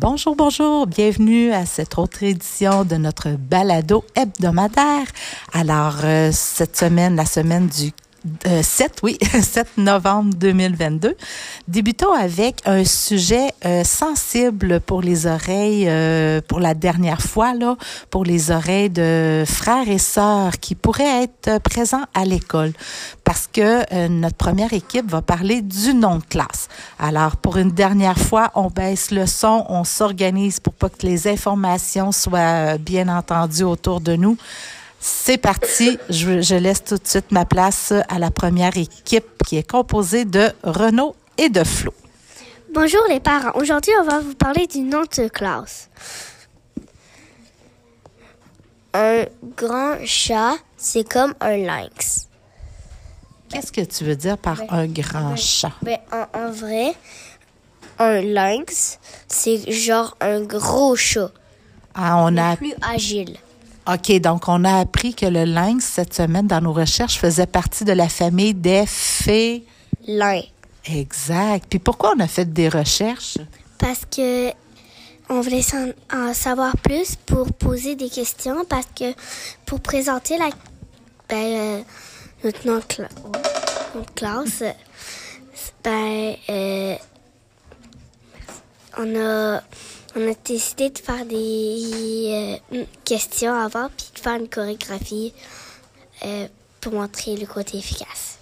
Bonjour, bonjour, bienvenue à cette autre édition de notre balado hebdomadaire. Alors, euh, cette semaine, la semaine du 7, euh, oui, 7 novembre 2022. Débutons avec un sujet euh, sensible pour les oreilles, euh, pour la dernière fois, là, pour les oreilles de frères et sœurs qui pourraient être présents à l'école. Parce que notre première équipe va parler du nom de classe. Alors, pour une dernière fois, on baisse le son, on s'organise pour pas que les informations soient bien entendues autour de nous. C'est parti. Je, laisse tout de suite ma place à la première équipe qui est composée de Renaud et de Flo. Bonjour les parents. Aujourd'hui, on va vous parler du nom de classe. Un grand chat, c'est comme un lynx. Qu'est-ce que tu veux dire par ben, un grand ben, chat? Ben, en, vrai, un lynx, c'est genre un gros chat. Ah, on a plus agile. OK, donc on a appris que le lynx, cette semaine, dans nos recherches, faisait partie de la famille des félins. Exact. Puis pourquoi on a fait des recherches? Parce que on voulait en, savoir plus pour poser des questions, parce que pour présenter la, ben, euh, notre, notre, classe, ben, euh, on a on a décidé de faire des euh, questions avant, puis de faire une chorégraphie euh, pour montrer le côté efficace.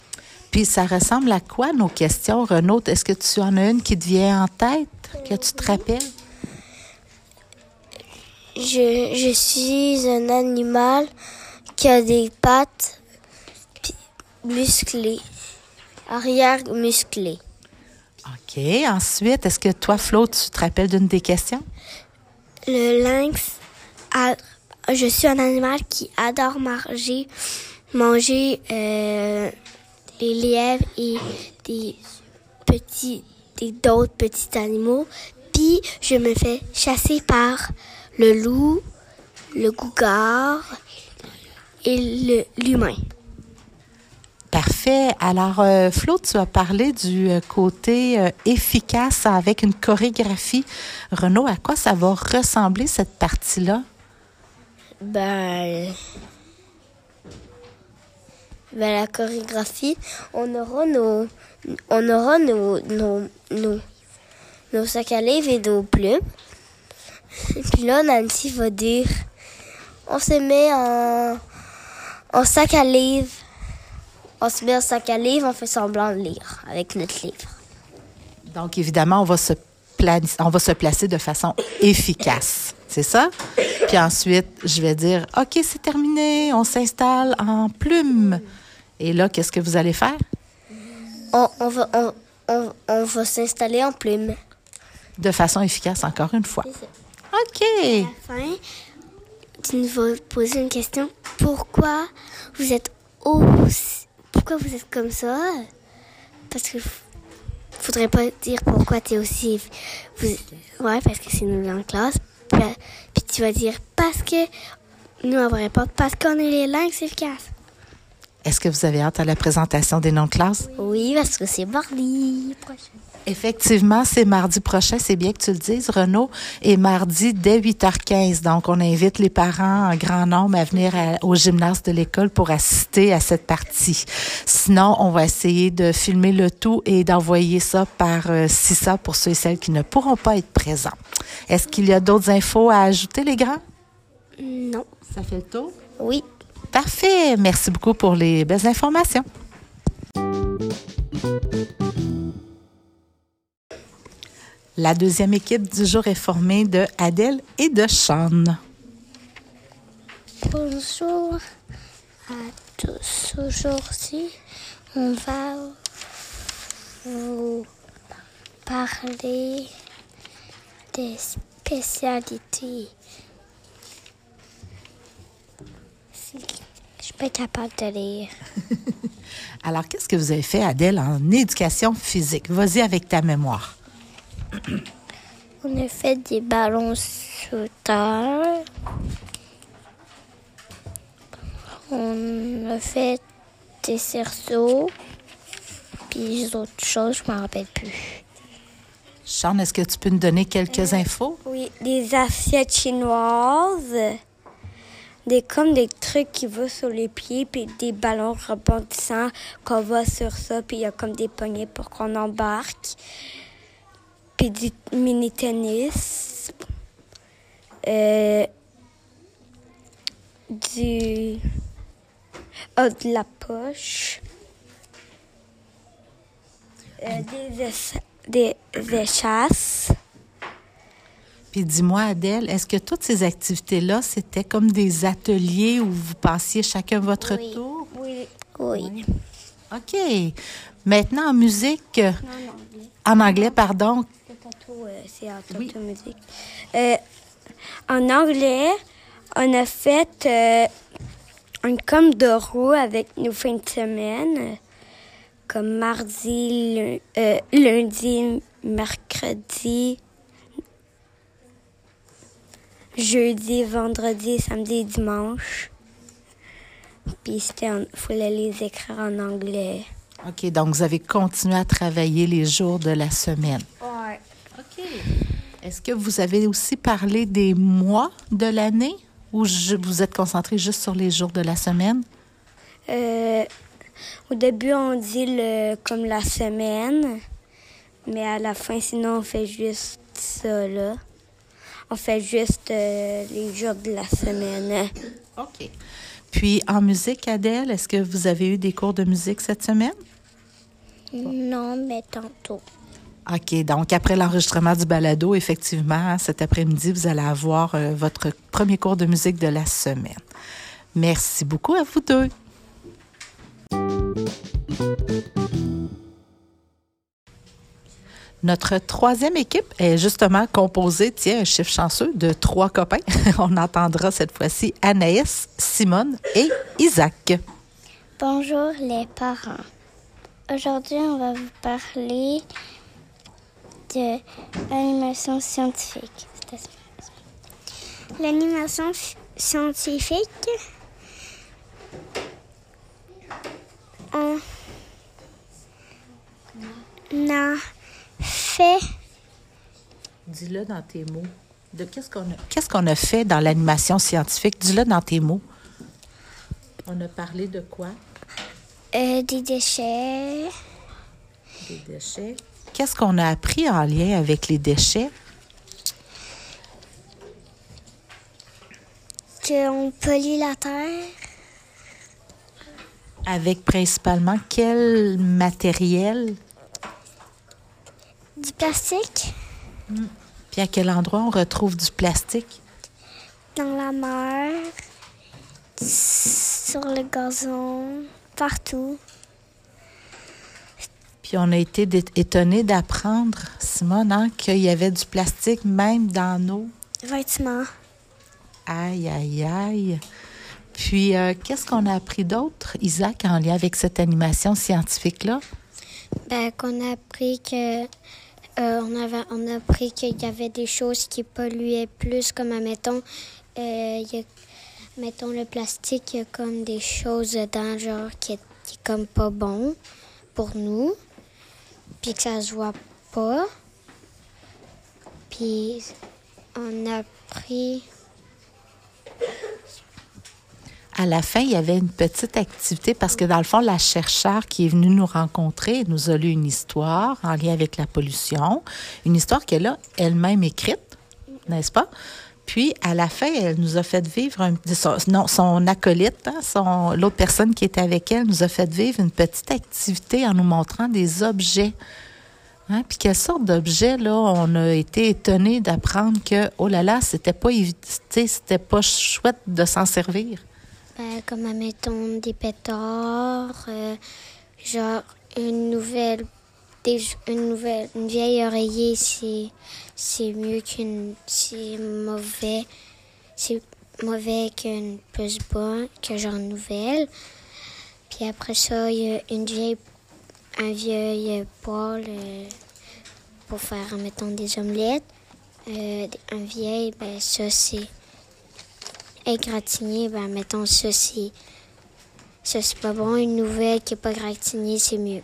Puis ça ressemble à quoi nos questions, Renaud? Est-ce que tu en as une qui te vient en tête, que tu te rappelles? Je, je suis un animal qui a des pattes musclées, arrière musclées. OK. Ensuite, est-ce que toi, Flo, tu te rappelles d'une des questions? Le lynx, je suis un animal qui adore manger, manger euh, les lièvres et des petits, d'autres petits animaux. Puis, je me fais chasser par le loup, le gougard et l'humain. Parfait. Alors, euh, Flo, tu as parlé du euh, côté euh, efficace avec une chorégraphie. Renaud, à quoi ça va ressembler cette partie-là? Ben, ben, la chorégraphie, on aura nos, on aura nos, nos, nos, sacs à livres et nos plumes. Puis là, Nancy va dire, on se met en, en sac à livres on se met un sac à livres, on fait semblant de lire avec notre livre. Donc, évidemment, on va se, on va se placer de façon efficace. C'est ça? Puis ensuite, je vais dire, OK, c'est terminé, on s'installe en plume. Et là, qu'est-ce que vous allez faire? On, va, on, on, va s'installer en plume. De façon efficace, encore une fois. OK. À la fin, tu nous vas poser une question. Pourquoi vous êtes aussi pourquoi vous êtes comme ça? Parce que faudrait pas dire pourquoi tu es aussi. Ouais, parce que c'est nous en classe. Puis, tu vas dire parce que nous on pas parce qu'on est les langues efficaces. Est-ce que vous avez hâte à la présentation des noms de classe? Oui, parce que c'est mardi prochain. Effectivement, c'est mardi prochain, c'est bien que tu le dises, Renaud, et mardi dès 8h15. Donc, on invite les parents en grand nombre à venir au gymnase de l'école pour assister à cette partie. Sinon, on va essayer de filmer le tout et d'envoyer ça par euh, CISA pour ceux et celles qui ne pourront pas être présents. Est-ce qu'il y a d'autres infos à ajouter, les grands? Non. Ça fait le tour? Oui. Parfait. Merci beaucoup pour les belles informations. La deuxième équipe du jour est formée de Adèle et de Sean. Bonjour à tous. Aujourd'hui, on va vous parler des spécialités. Je suis pas capable de lire. Alors, qu'est-ce que vous avez fait, Adèle, en éducation physique? Vas-y avec ta mémoire. On a fait des ballons sauteurs. On a fait des cerceaux. Puis autres choses, je m'en rappelle plus. Sean, est-ce que tu peux nous donner quelques infos? Oui, des assiettes chinoises, des comme des trucs qui vont sur les pieds, puis des ballons rebondissants qu'on va sur ça, puis il y a comme des poignées pour qu'on embarque, puis du mini tennis, euh, du de la poche, euh, des, des échasses. Puis dis-moi, Adèle, est-ce que toutes ces activités-là, c'était comme des ateliers où vous passiez chacun votre Oui. tour? Oui. Oui. OK. Maintenant, en musique, euh, en anglais, pardon. Tantôt, euh, Oui. musique. Euh, en anglais, on a fait euh, un comme de roue avec nos fins de semaine, comme mardi, lun- lundi, mercredi, jeudi, vendredi, samedi, dimanche. Puis c'était, en- fallait les écrire en anglais. OK, donc vous avez continué à travailler les jours de la semaine. Est-ce que vous avez aussi parlé des mois de l'année ou je- vous êtes concentré juste sur les jours de la semaine? Euh, au début, on dit le, comme la semaine, mais à la fin, sinon, on fait juste ça, là. On fait juste euh, les jours de la semaine. OK. Puis en musique, Adèle, est-ce que vous avez eu des cours de musique cette semaine? Non, mais tantôt. OK, donc après l'enregistrement du balado, effectivement, cet après-midi, vous allez avoir euh, votre premier cours de musique de la semaine. Merci beaucoup à vous deux. Notre troisième équipe est justement composée, tiens, un chiffre chanceux, de trois copains. On entendra cette fois-ci Anaïs, Simone et Isaac. Bonjour les parents. Aujourd'hui, on va vous parler de l'animation scientifique. L'animation scientifique, on a fait Dis-le dans tes mots. De qu'est-ce qu'on a, qu'est-ce qu'on a fait dans l'animation scientifique? Dis-le dans tes mots. On a parlé de quoi? euh, des déchets, Des déchets. Qu'est-ce qu'on a appris en lien avec les déchets? qu'on pollue la terre, Avec principalement quel matériel? du plastique Puis à quel endroit on retrouve du plastique? dans la mer, sur le gazon, partout. Puis on a été étonnés d'apprendre, Simone, hein, qu'il y avait du plastique même dans nos Vêtements. Aïe, aïe, aïe. Puis, euh, qu'est-ce qu'on a appris d'autre, Isaac, en lien avec cette animation scientifique-là? Ben, qu'on a appris que euh, on avait on a appris qu'il y avait des choses qui polluaient plus, comme admettons, euh, il y a, mettons le plastique, il y a comme des choses dedans, genre qui qui est comme pas bon pour nous, puis que ça se voit pas. Puis on a appris À la fin, il y avait une petite activité parce que, dans le fond, la chercheure qui est venue nous rencontrer nous a lu une histoire en lien avec la pollution, une histoire qu'elle a elle-même écrite, n'est-ce pas? Puis, à la fin, elle nous a fait vivre, son, acolyte, hein, son, l'autre personne qui était avec elle, nous a fait vivre une petite activité en nous montrant des objets. Hein, puis quelle sorte d'objets, là, on a été étonnés d'apprendre que, oh là là, c'était pas, c'était pas chouette de s'en servir. Ben, comme, admettons, des pétards, euh, genre une nouvelle, une nouvelle, une vieille oreiller, c'est, c'est mieux qu'une, c'est mauvais, c'est mauvais qu'une plus bonne, que genre nouvelle. Puis après ça, il y a une vieille, un vieil poêle euh, pour faire, mettons, des omelettes. Euh, un vieil, ben, ça, c'est égratigné, ben mettons ça c'est ça c'est pas bon. Une nouvelle qui est pas gratignée, c'est mieux.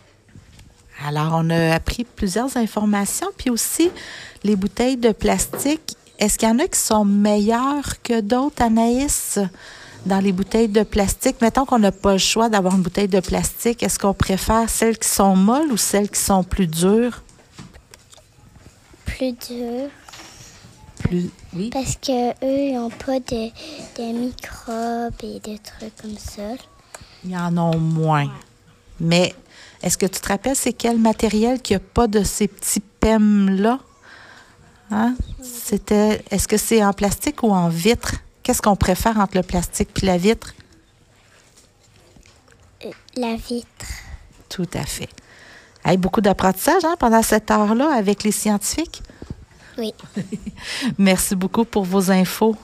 Alors, on a appris plusieurs informations, puis aussi les bouteilles de plastique. Est-ce qu'il y en a qui sont meilleures que d'autres, Anaïs, dans les bouteilles de plastique? Mettons qu'on n'a pas le choix d'avoir une bouteille de plastique. Est-ce qu'on préfère celles qui sont molles ou celles qui sont plus dures? Plus dur. Plus, oui. Parce que eux, ils n'ont pas de, de microbes et des trucs comme ça. Il y en a moins. Mais est-ce que tu te rappelles, c'est quel matériel qui n'a pas de ces petits PEM-là? Hein? C'était, est-ce que c'est en plastique ou en vitre? Qu'est-ce qu'on préfère entre le plastique et la vitre? La vitre. Tout à fait. Hey, beaucoup d'apprentissage hein, pendant cette heure-là avec les scientifiques. Oui. Merci beaucoup pour vos infos.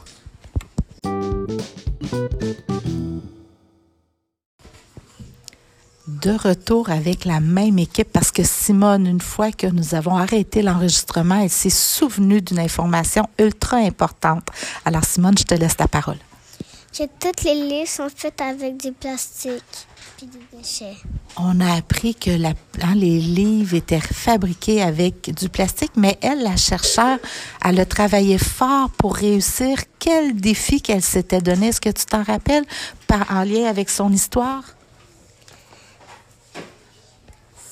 De retour avec la même équipe parce que Simone, une fois que nous avons arrêté l'enregistrement, elle s'est souvenue d'une information ultra importante. Alors Simone, je te laisse la parole. Que toutes les livres sont faites avec du plastique puis des déchets. On a appris que la- hein, les livres étaient fabriqués avec du plastique, mais elle, la chercheure, elle a travaillé fort pour réussir. Quel défi qu'elle s'était donné? Est-ce que tu t'en rappelles par, en lien avec son histoire?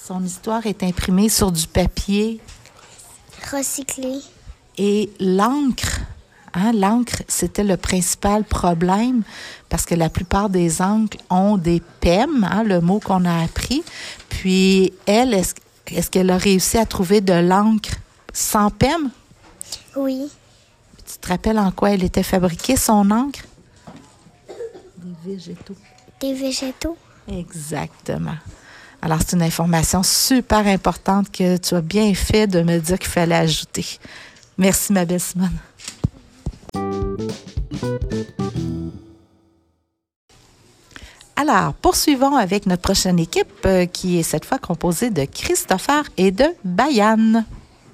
Son histoire est imprimée sur du papier Recycler. et l'encre. Hein, l'encre, c'était le principal problème parce que la plupart des encres ont des PEM, hein, le mot qu'on a appris. Puis elle, est-ce est-ce qu'elle a réussi à trouver de l'encre sans PEM? Oui. Tu te rappelles en quoi elle était fabriquée, son encre? Des végétaux. Des végétaux. Exactement. Alors, c'est une information super importante que tu as bien fait de me dire qu'il fallait ajouter. Merci, ma belle Simone. Alors, poursuivons avec notre prochaine équipe euh, qui est cette fois composée de Christopher et de Bayan.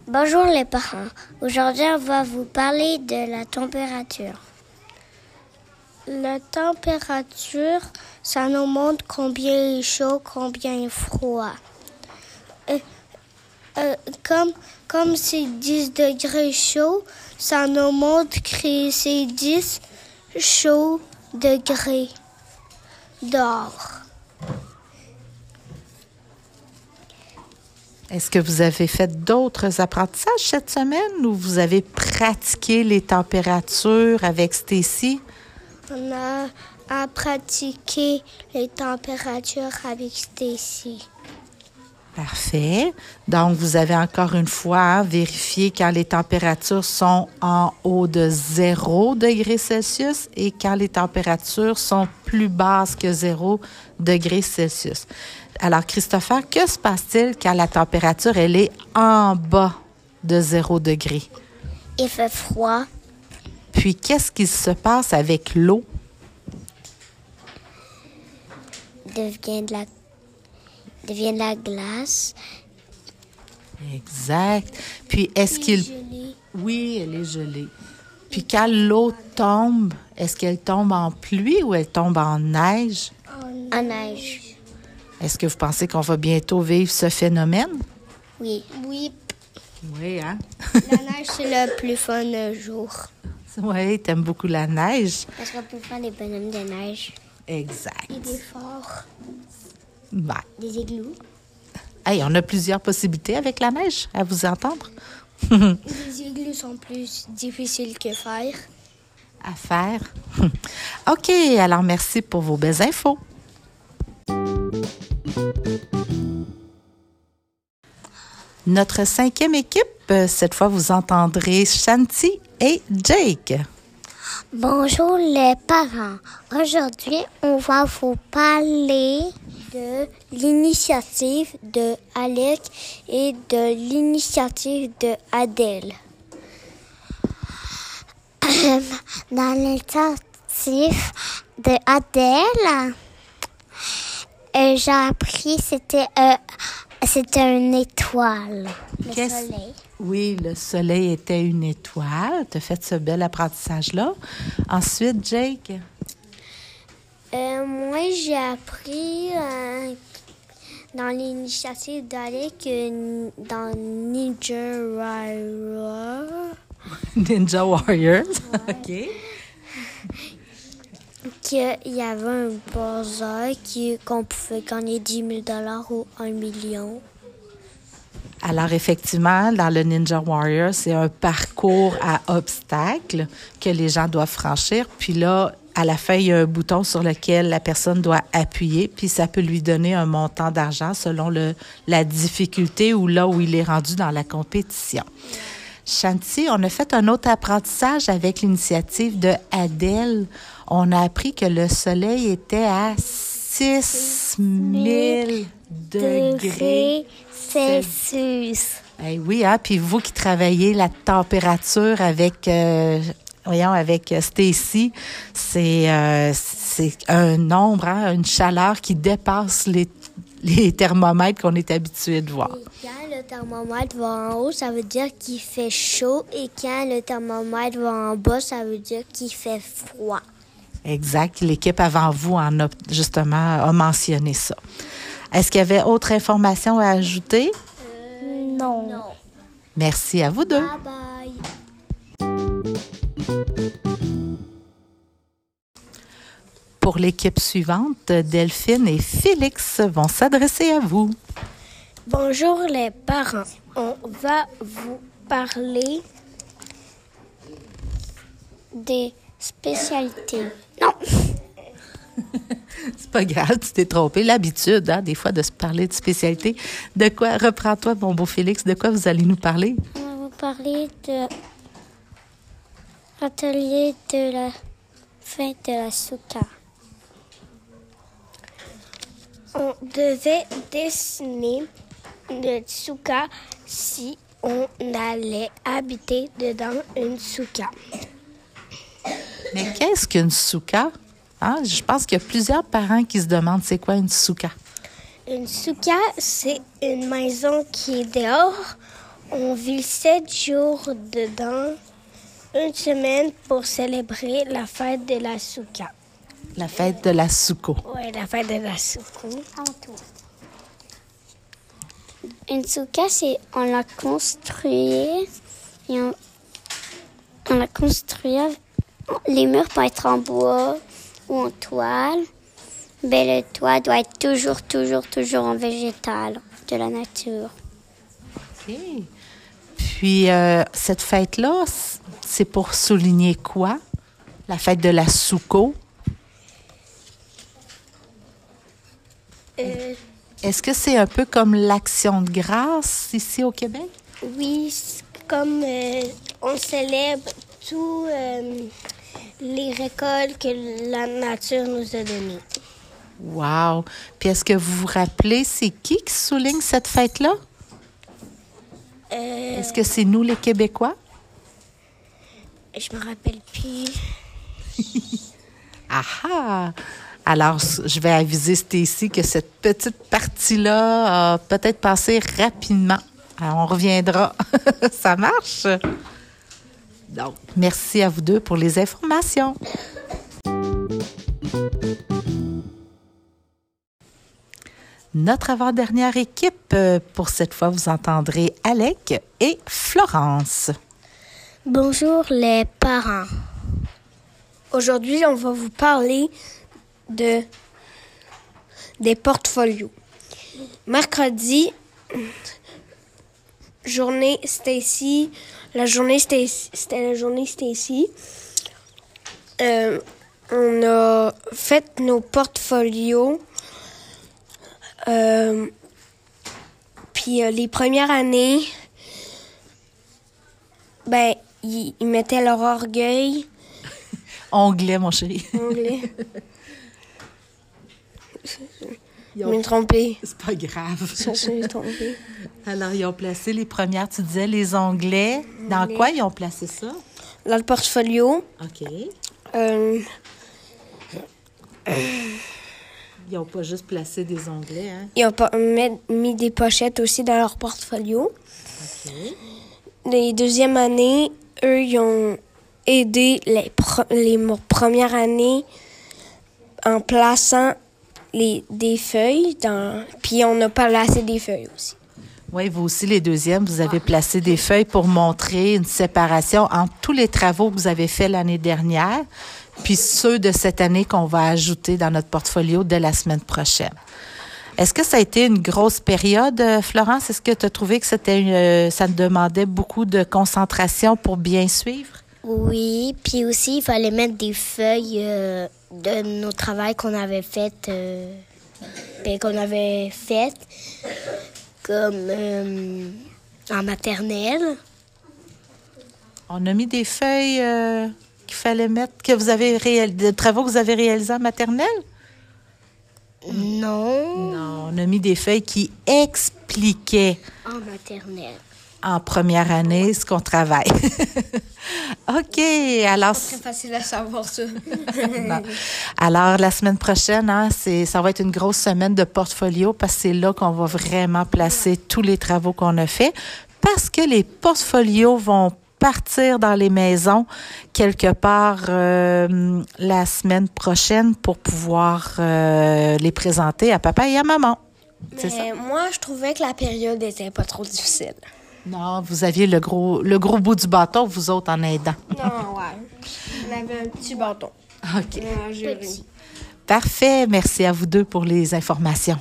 Bonjour les parents. Aujourd'hui, on va vous parler de la température. La température, ça nous montre combien il est chaud, combien il est froid. Euh, euh, comme c'est 10 degrés chaud, ça nous montre que c'est 10 chauds degrés dehors. Est-ce que vous avez fait d'autres apprentissages cette semaine ou vous avez pratiqué les températures avec Stacy? On a à pratiquer les températures avec Stacy. Parfait. Donc, vous avez encore une fois vérifié quand les températures sont en haut de 0 degré Celsius et quand les températures sont plus basses que 0 degré Celsius. Alors, Christopher, que se passe-t-il quand la température, elle est en bas de 0 degré? Il fait froid. Puis, qu'est-ce qui se passe avec l'eau? devient de la devient de la glace. Exact. Puis, est-ce qu'il... Gelée. Oui, elle est gelée. Puis quand l'eau tombe, est-ce qu'elle tombe en pluie ou elle tombe en neige? En neige. Est-ce que vous pensez qu'on va bientôt vivre ce phénomène? Oui. Oui. Oui, hein? La neige, c'est le plus fun le jour. Oui, t'aimes beaucoup la neige. Parce qu'on peut faire des bonhommes de neige. Exact. Et des forts. Ben, Des igloos. hey, on a plusieurs possibilités avec la neige, à vous entendre. Les igloos sont plus difficiles que faire. À faire. OK, alors merci pour vos belles infos. Notre cinquième équipe, cette fois, vous entendrez Shanti et Jake. Bonjour les parents. Aujourd'hui, on va vous parler de l'initiative de Alec et de l'initiative de Adèle. Dans l'initiative de Adèle, euh, j'ai appris c'était euh, c'était une étoile. Le soleil. Oui, le soleil était une étoile. Tu as fait ce bel apprentissage-là. Ensuite, Jake? Euh, moi, j'ai appris euh, dans l'initiative d'Alec euh, dans Ninja Warrior. Ninja Warriors. OK. Qu'il y avait un qui, qu'on pouvait gagner 10 000 ou 1 million. Alors, effectivement, dans le Ninja Warrior, c'est un parcours à obstacles que les gens doivent franchir. Puis là, à la fin, il y a un bouton sur lequel la personne doit appuyer, puis ça peut lui donner un montant d'argent selon le, la difficulté ou là où il est rendu dans la compétition. Chanty, on a fait un autre apprentissage avec l'initiative de Adèle. On a appris que le soleil était à 6000 degrés Celsius. Eh oui, hein? puis vous qui travaillez la température avec, euh, voyons, avec euh, Stacy, c'est euh, c'est un nombre, hein, une chaleur qui dépasse les, les thermomètres qu'on est habitué de voir. Et quand le thermomètre va en haut, ça veut dire qu'il fait chaud. Et quand le thermomètre va en bas, ça veut dire qu'il fait froid. Exact. L'équipe avant vous en a justement a mentionné ça. Est-ce qu'il y avait autre information à ajouter? non. Merci à vous deux. Bye bye. Pour l'équipe suivante, Delphine et Félix vont s'adresser à vous. Bonjour les parents. On va vous parler des spécialités. Non. C'est pas grave, tu t'es trompé. L'habitude, hein, des fois, de se parler de spécialité. De quoi, reprends-toi, mon beau Félix, de quoi vous allez nous parler? On va vous parler de atelier de la fête de la souka. On devait dessiner le souka si on allait habiter dedans une souka. Mais qu'est-ce qu'une souka? Hein, Je pense qu'il y a plusieurs parents qui se demandent c'est quoi une souka. Une souka, c'est une maison qui est dehors. On vit sept jours dedans, une semaine pour célébrer la fête de la souka. La fête de la souko. Oui, la fête de la souka. Une souka, c'est on l'a construit et on, on l'a construit. Les murs peuvent être en bois ou en toile. Mais le toit doit être toujours, toujours, toujours en végétal, de la nature. OK. Puis, euh, cette fête-là, c'est pour souligner quoi? La fête de la souko. Euh, Est-ce que c'est un peu comme l'action de grâce ici au Québec? oui, comme euh, on célèbre euh, les récoltes que la nature nous a données. Wow! Puis est-ce que vous vous rappelez, c'est qui qui souligne cette fête-là? Euh, Est-ce que c'est nous les Québécois? je me rappelle plus. Ah ah! Alors, je vais aviser Stacy que cette petite partie-là a peut-être passé rapidement. Alors, on reviendra. Ça marche? Donc, merci à vous deux pour les informations. Notre avant-dernière équipe, euh, pour cette fois, vous entendrez Alec et Florence. Bonjour les parents. Aujourd'hui, on va vous parler de des portfolios. Mercredi, journée Stacy, la journée Stacy, c'était la journée Stacy. Euh, on a fait nos portfolios. Euh, puis euh, les premières années, ben, ils, mettaient leur orgueil. Onglet, mon chéri. Anglais. Ils ont- trompé. C'est pas grave. Je suis trompé. Alors, ils ont placé les premières, tu disais, les onglets. Dans quoi ils ont placé ça? Dans le portfolio, OK. euh, Ils n'ont pas juste placé des onglets, hein? ils ont pas- mis des pochettes aussi dans leur portfolio. OK. Les deuxièmes années, eux, ils ont aidé les, premières années en plaçant les, des feuilles, dans, puis on a placé des feuilles aussi. Oui, vous aussi, les deuxièmes, vous avez placé des feuilles pour montrer une séparation entre tous les travaux que vous avez faits l'année dernière, puis ceux de cette année qu'on va ajouter dans notre portfolio dès la semaine prochaine. Est-ce que ça a été une grosse période, euh, Florence? Est-ce que tu as trouvé que c'était euh, ça demandait beaucoup de concentration pour bien suivre? Oui, puis aussi, il fallait mettre des feuilles euh, de nos travaux qu'on avait fait, ben, qu'on avait fait, comme en maternelle. On a mis des feuilles qu'il fallait mettre, que vous avez travaux que vous avez réalisés en maternelle? Non. Non, on a mis des feuilles qui expliquaient. En maternelle. En première année, ce qu'on travaille. OK, alors. C'est très facile à savoir ça. alors, la semaine prochaine, hein, ça va être une grosse semaine de portfolio parce que c'est là qu'on va vraiment placer tous les travaux qu'on a faits parce que les portfolios vont partir dans les maisons quelque part euh, la semaine prochaine pour pouvoir euh, les présenter à papa et à maman. Ça? Moi, je trouvais que la période n'était pas trop difficile. Non, vous aviez le gros, le gros bout du bâton, vous autres, en aidant. Non, ouais. On avait un petit bâton. OK. Parfait. Merci à vous deux pour les informations.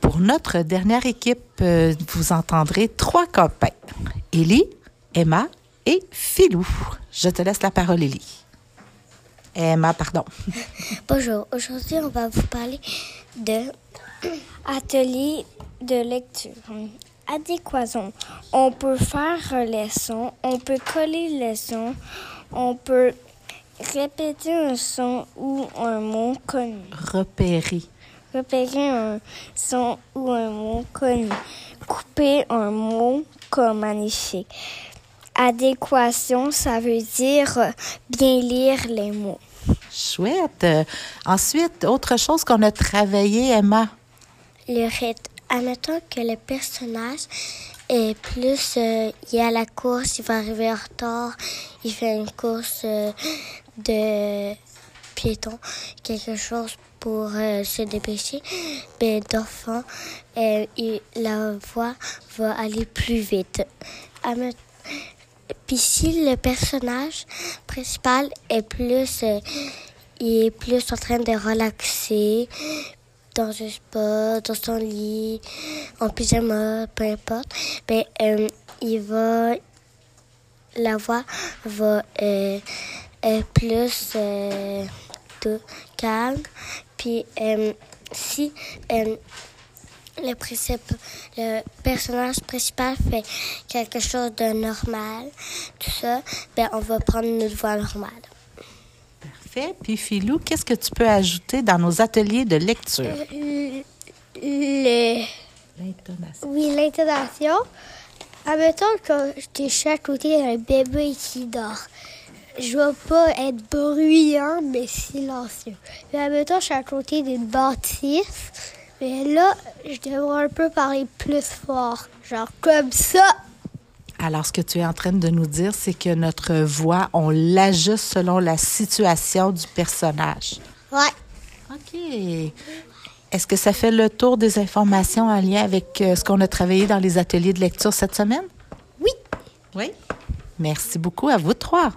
Pour notre dernière équipe, euh, vous entendrez trois copains. Élie, Emma et Philou. Je te laisse la parole, Élie. Emma, pardon. Bonjour. Aujourd'hui, on va vous parler de atelier de lecture. Adéquation. On peut faire leçon, on peut coller leçon, on peut répéter un son ou un mot connu. Repérer repérer un son ou un mot connu, couper un mot comme magnifique. Adéquation, ça veut dire bien lire les mots. Chouette. Ensuite, autre chose qu'on a travaillé, Emma? Le rythme. Admettons que le personnage est plus, euh, il est à la course, il va arriver en retard, il fait une course euh, de piéton, quelque chose pour euh, se dépêcher, mais d'enfant, euh, la voix va aller plus vite. Si le personnage principal est plus, euh, il est plus en train de relaxer dans un spa, dans son lit, en pyjama, peu importe, ben, il va, la voix va plus de calme. Puis euh, si le, le personnage principal fait quelque chose de normal, tout ça, ben on va prendre notre voix normale. Parfait. Puis Philou, qu'est-ce que tu peux ajouter dans nos ateliers de lecture? Euh, le... L'intonation. Oui, l'intonation. Admettons que je suis à côté d'un bébé qui dort je veux pas être bruyant, mais silencieux. Mais admettons, je suis à côté d'une bâtisse, mais là, je devrais un peu parler plus fort, genre comme ça. Alors, ce que tu es en train de nous dire, c'est que notre voix, on l'ajuste selon la situation du personnage. Ouais. OK. Est-ce que ça fait le tour des informations en lien avec euh, ce qu'on a travaillé dans les ateliers de lecture cette semaine? Oui. Oui. Merci beaucoup à vous trois.